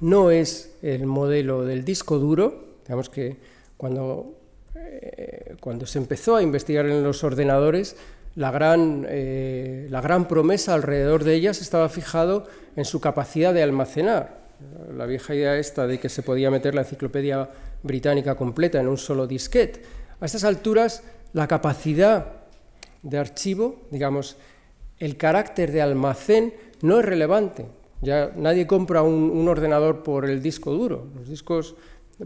no es el modelo del disco duro, digamos que cuando, cuando se empezó a investigar en los ordenadores, la gran, eh, la gran promesa alrededor de ellas estaba fijado en su capacidad de almacenar. La vieja idea esta de que se podía meter la enciclopedia británica completa en un solo disquete. A estas alturas, la capacidad de archivo, digamos, el carácter de almacén no es relevante. Ya nadie compra un, ordenador por el disco duro, los discos,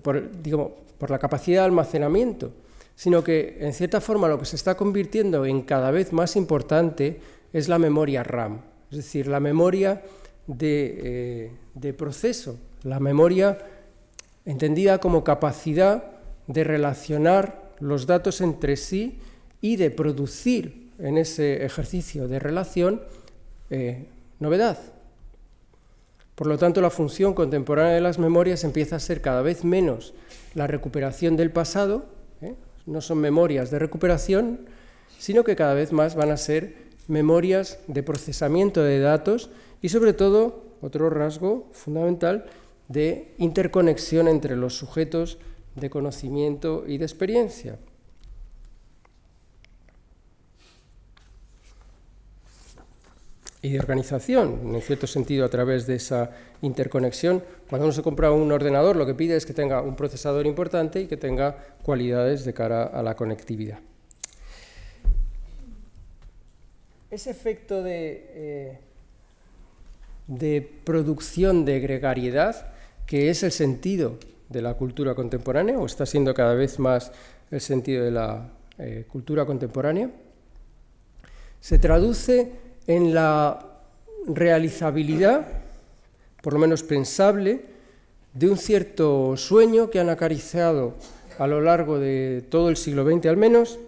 por, digamos, por la capacidad de almacenamiento sino que en cierta forma lo que se está convirtiendo en cada vez más importante es la memoria RAM, es decir, la memoria de, eh, proceso, la memoria entendida como capacidad de relacionar los datos entre sí y de producir en ese ejercicio de relación eh, novedad. Por lo tanto, la función contemporánea de las memorias empieza a ser cada vez menos la recuperación del pasado, ¿eh? no son memorias de recuperación, sino que cada vez más van a ser memorias de procesamiento de datos y sobre todo, otro rasgo fundamental, de interconexión entre los sujetos de conocimiento y de experiencia. y de organización, en cierto sentido a través de esa interconexión. Cuando uno se compra un ordenador, lo que pide es que tenga un procesador importante y que tenga cualidades de cara a la conectividad. Ese efecto de, eh, de producción de gregariedad, que es el sentido de la cultura contemporánea, o está siendo cada vez más el sentido de la eh, cultura contemporánea, se traduce en la realizabilidad, por lo menos pensable, de un cierto sueño que han acariciado a lo largo de todo el siglo XX al menos,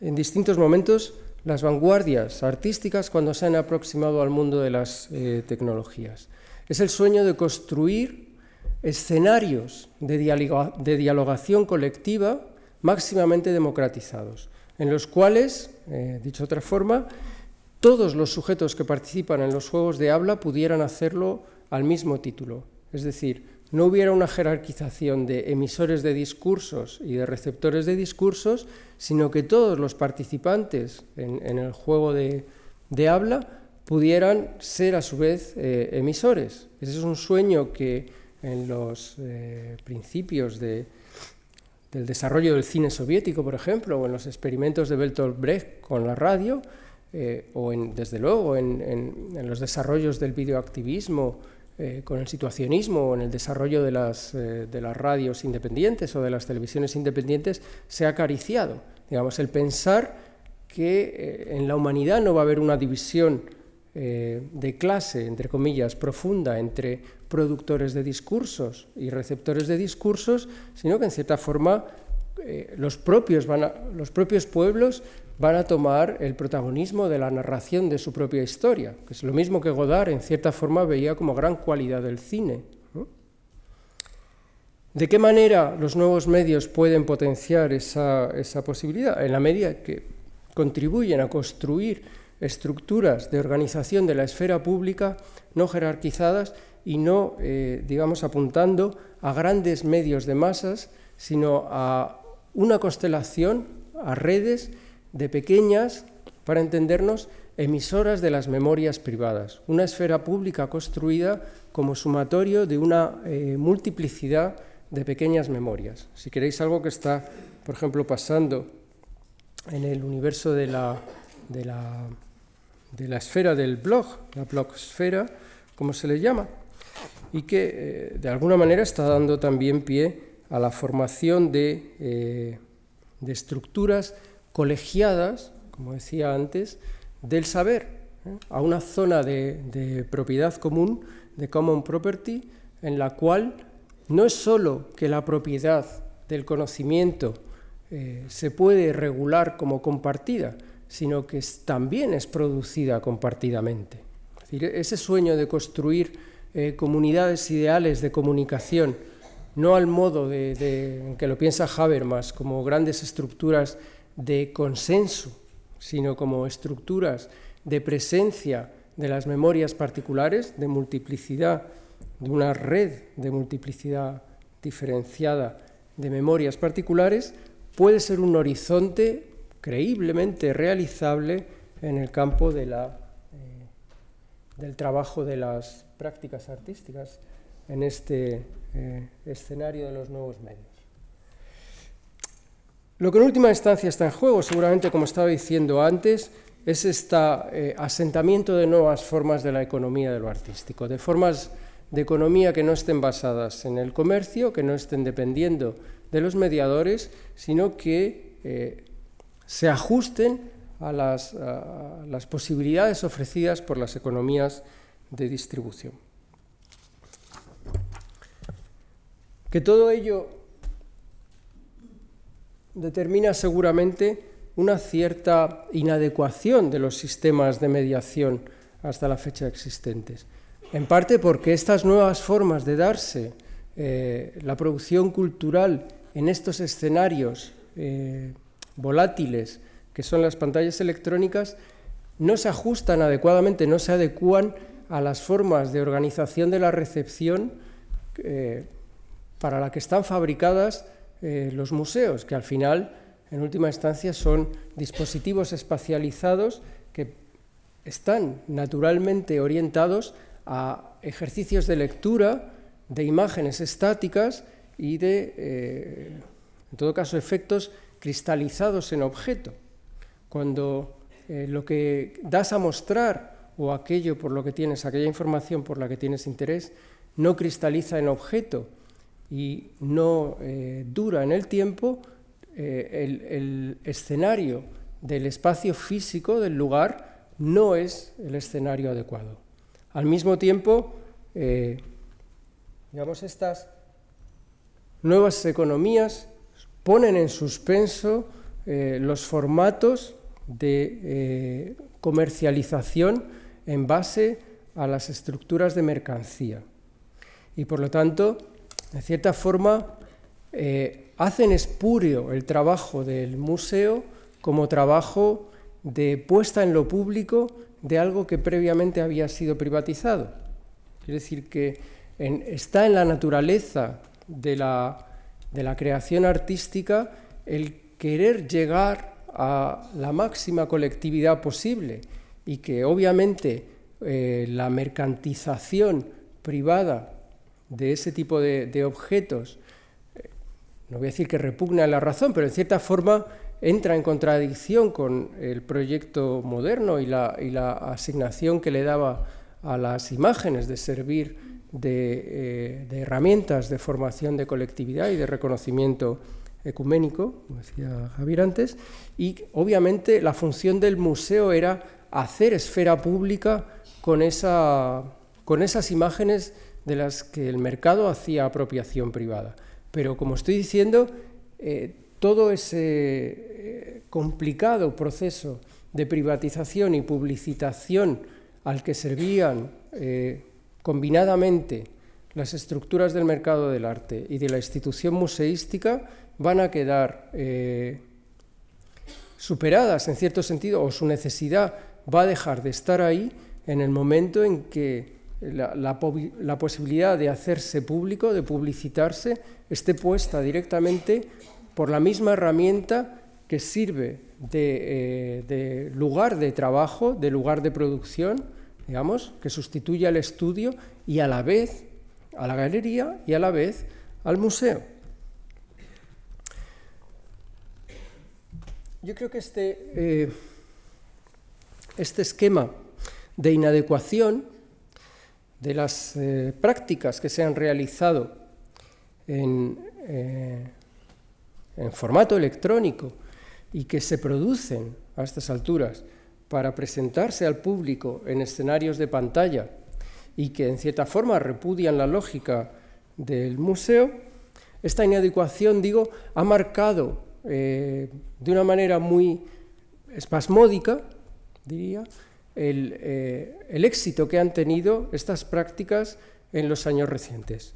en distintos momentos, las vanguardias artísticas cuando se han aproximado al mundo de las eh, tecnologías. Es el sueño de construir escenarios de, de dialogación colectiva máximamente democratizados, en los cuales, eh, dicho de otra forma, todos los sujetos que participan en los juegos de habla pudieran hacerlo al mismo título. Es decir, no hubiera una jerarquización de emisores de discursos y de receptores de discursos, sino que todos los participantes en, el juego de, habla pudieran ser a su vez eh, emisores. Ese es un sueño que en los eh, principios del desarrollo del cine soviético, por ejemplo, o en los experimentos de Bertolt Brecht con la radio, eh, o desde luego en, los desarrollos del videoactivismo, eh, con el situacionismo o en el desarrollo de las, eh, de las radios independientes o de las televisiones independientes, se ha acariciado. Digamos, el pensar que en la humanidad no va a haber una división de clase, entre comillas, profunda entre productores de discursos y receptores de discursos, sino que en cierta forma los, propios van los propios pueblos van a tomar el protagonismo de la narración de su propia historia, que es lo mismo que Godard en cierta forma veía como gran cualidad del cine. ¿De qué manera los nuevos medios pueden potenciar esa, posibilidad? En la medida que contribuyen a construir estructuras de organización de la esfera pública no jerarquizadas y no, eh, digamos, apuntando a grandes medios de masas, sino a una constelación, a redes de pequeñas, para entendernos, emisoras de las memorias privadas, una esfera pública construida como sumatorio de una eh, multiplicidad de pequeñas memorias. Si queréis algo que está, por ejemplo, pasando en el universo de la, de la, de la esfera del blog, la blogosfera, como se le llama, y que eh, de alguna manera está dando también pie a la formación de, eh, de estructuras colegiadas, como decía antes, del saber, ¿eh? a una zona de, propiedad común, de common property, en la cual no es sólo que la propiedad del conocimiento se puede regular como compartida, sino que también es producida compartidamente. Es decir, ese sueño de construir eh, comunidades ideales de comunicación, no al modo de, que lo piensa Habermas, como grandes estructuras de consenso, sino como estructuras de presencia de las memorias particulares, de multiplicidad, de una red de multiplicidad diferenciada de memorias particulares, puede ser un horizonte creíblemente realizable en el campo de la, eh, del trabajo de las prácticas artísticas en este eh, escenario de los nuevos medios. Lo que en última instancia está en juego, seguramente como estaba diciendo antes, es este asentamiento de nuevas formas de la economía de lo artístico, de formas de economía que no estén basadas en el comercio, que no estén dependiendo de los mediadores, sino que se ajusten a las, posibilidades ofrecidas por las economías de distribución. Que todo ello determina seguramente una cierta inadecuación de los sistemas de mediación hasta la fecha existentes. En parte porque estas nuevas formas de darse eh, la producción cultural en estos escenarios eh, volátiles que son las pantallas electrónicas no se ajustan adecuadamente, no se adecúan a las formas de organización de la recepción eh, para la que están fabricadas los museos, que al final, en última instancia, son dispositivos espacializados que están naturalmente orientados a ejercicios de lectura de imágenes estáticas y de, eh, en todo caso, efectos cristalizados en objeto. Cuando eh, lo que das a mostrar o aquello por lo que tienes, aquella información por la que tienes interés, no cristaliza en objeto y no eh, dura en el tiempo, el escenario del espacio físico del lugar no es el escenario adecuado. Al mismo tiempo, eh, digamos, estas nuevas economías ponen en suspenso eh, los formatos de eh, comercialización en base a las estructuras de mercancía. Y por lo tanto, de cierta forma, hacen espúreo el trabajo del museo como trabajo de puesta en lo público de algo que previamente había sido privatizado. Es decir, que está en la naturaleza de la, creación artística el querer llegar a la máxima colectividad posible y que obviamente eh, la mercantización privada de ese tipo de, objetos, eh, no voy a decir que repugna la razón, pero en cierta forma entra en contradicción con el proyecto moderno y la, asignación que le daba a las imágenes de servir de, eh, herramientas de formación de colectividad y de reconocimiento ecuménico, como decía Javier antes, y obviamente la función del museo era hacer esfera pública con, con esas imágenes de las que el mercado hacía apropiación privada. Pero como estoy diciendo, eh, todo ese eh, complicado proceso de privatización y publicitación al que servían combinadamente las estructuras del mercado del arte y de la institución museística van a quedar eh, superadas en cierto sentido o su necesidad va a dejar de estar ahí en el momento en que la posibilidad de hacerse público, de publicitarse, esté puesta directamente por la misma herramienta que sirve de, eh, lugar de trabajo, de lugar de producción, digamos, que sustituye al estudio y a la vez a la galería y a la vez al museo. Yo creo que este, eh, este esquema de inadecuación de las eh, prácticas que se han realizado en, en formato electrónico y que se producen a estas alturas para presentarse al público en escenarios de pantalla y que en cierta forma repudian la lógica del museo, esta inadecuación, digo, ha marcado eh, de una manera muy espasmódica, diría, el, éxito que han tenido estas prácticas en los años recientes.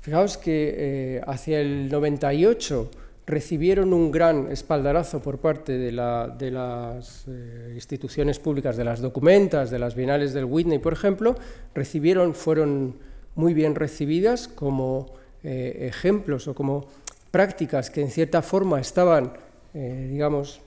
Fijaos que hacia el 98 recibieron un gran espaldarazo por parte de, las eh, instituciones públicas, de las documentas, de las bienales del Whitney, por ejemplo, recibieron, fueron muy bien recibidas como eh, ejemplos o como prácticas que en cierta forma estaban, eh, digamos,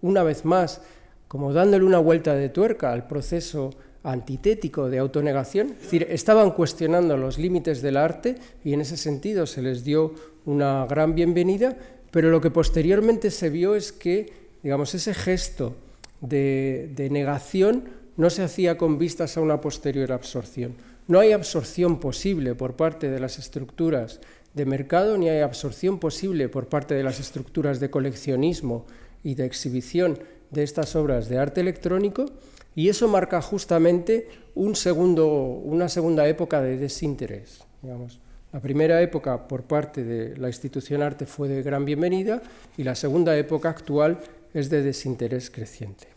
una vez más, como dándole una vuelta de tuerca al proceso antitético de autonegación, es decir, estaban cuestionando los límites del arte y en ese sentido se les dio una gran bienvenida, pero lo que posteriormente se vio es que, digamos, ese gesto de, negación no se hacía con vistas a una posterior absorción. No hay absorción posible por parte de las estructuras de mercado, ni hay absorción posible por parte de las estructuras de coleccionismo y de exhibición de estas obras de arte electrónico, y eso marca justamente un segundo, una segunda época de desinterés. Digamos. La primera época por parte de la institución arte fue de gran bienvenida y la segunda época actual es de desinterés creciente.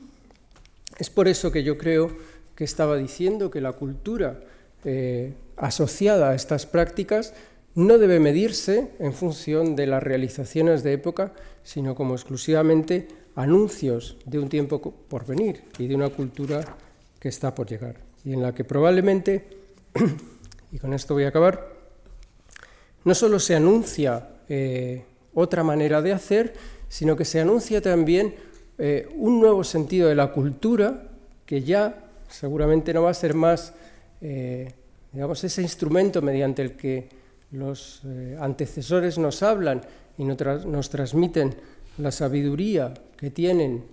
Es por eso que yo creo que estaba diciendo que la cultura eh, asociada a estas prácticas no debe medirse en función de las realizaciones de época, sino como exclusivamente anuncios de un tiempo por venir y de una cultura que está por llegar y en la que probablemente, y con esto voy a acabar, no solo se anuncia eh, otra manera de hacer, sino que se anuncia también eh, un nuevo sentido de la cultura que ya seguramente no va a ser más, eh, digamos, ese instrumento mediante el que los antecesores nos hablan y nos transmiten la sabiduría que tienen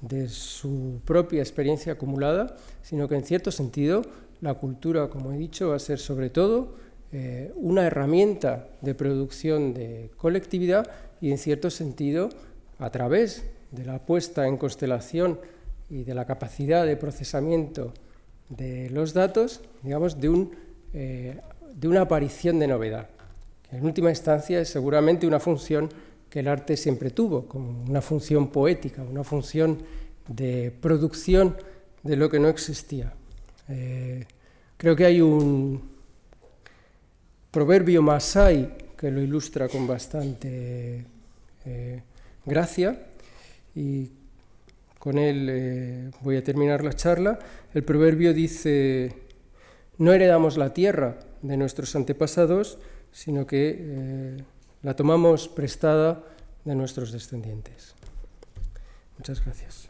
de su propia experiencia acumulada, sino que en cierto sentido la cultura, como he dicho, va a ser sobre todo eh, una herramienta de producción de colectividad y en cierto sentido a través de la puesta en constelación y de la capacidad de procesamiento de los datos, digamos, de, un, eh, de una aparición de novedad, que en última instancia es seguramente una función que el arte siempre tuvo, como una función poética, una función de producción de lo que no existía. Eh, creo que hay un proverbio masai que lo ilustra con bastante eh, gracia y con él eh, voy a terminar la charla. El proverbio dice, no heredamos la tierra de nuestros antepasados, sino que la tomamos prestada de nuestros descendientes. Muchas gracias.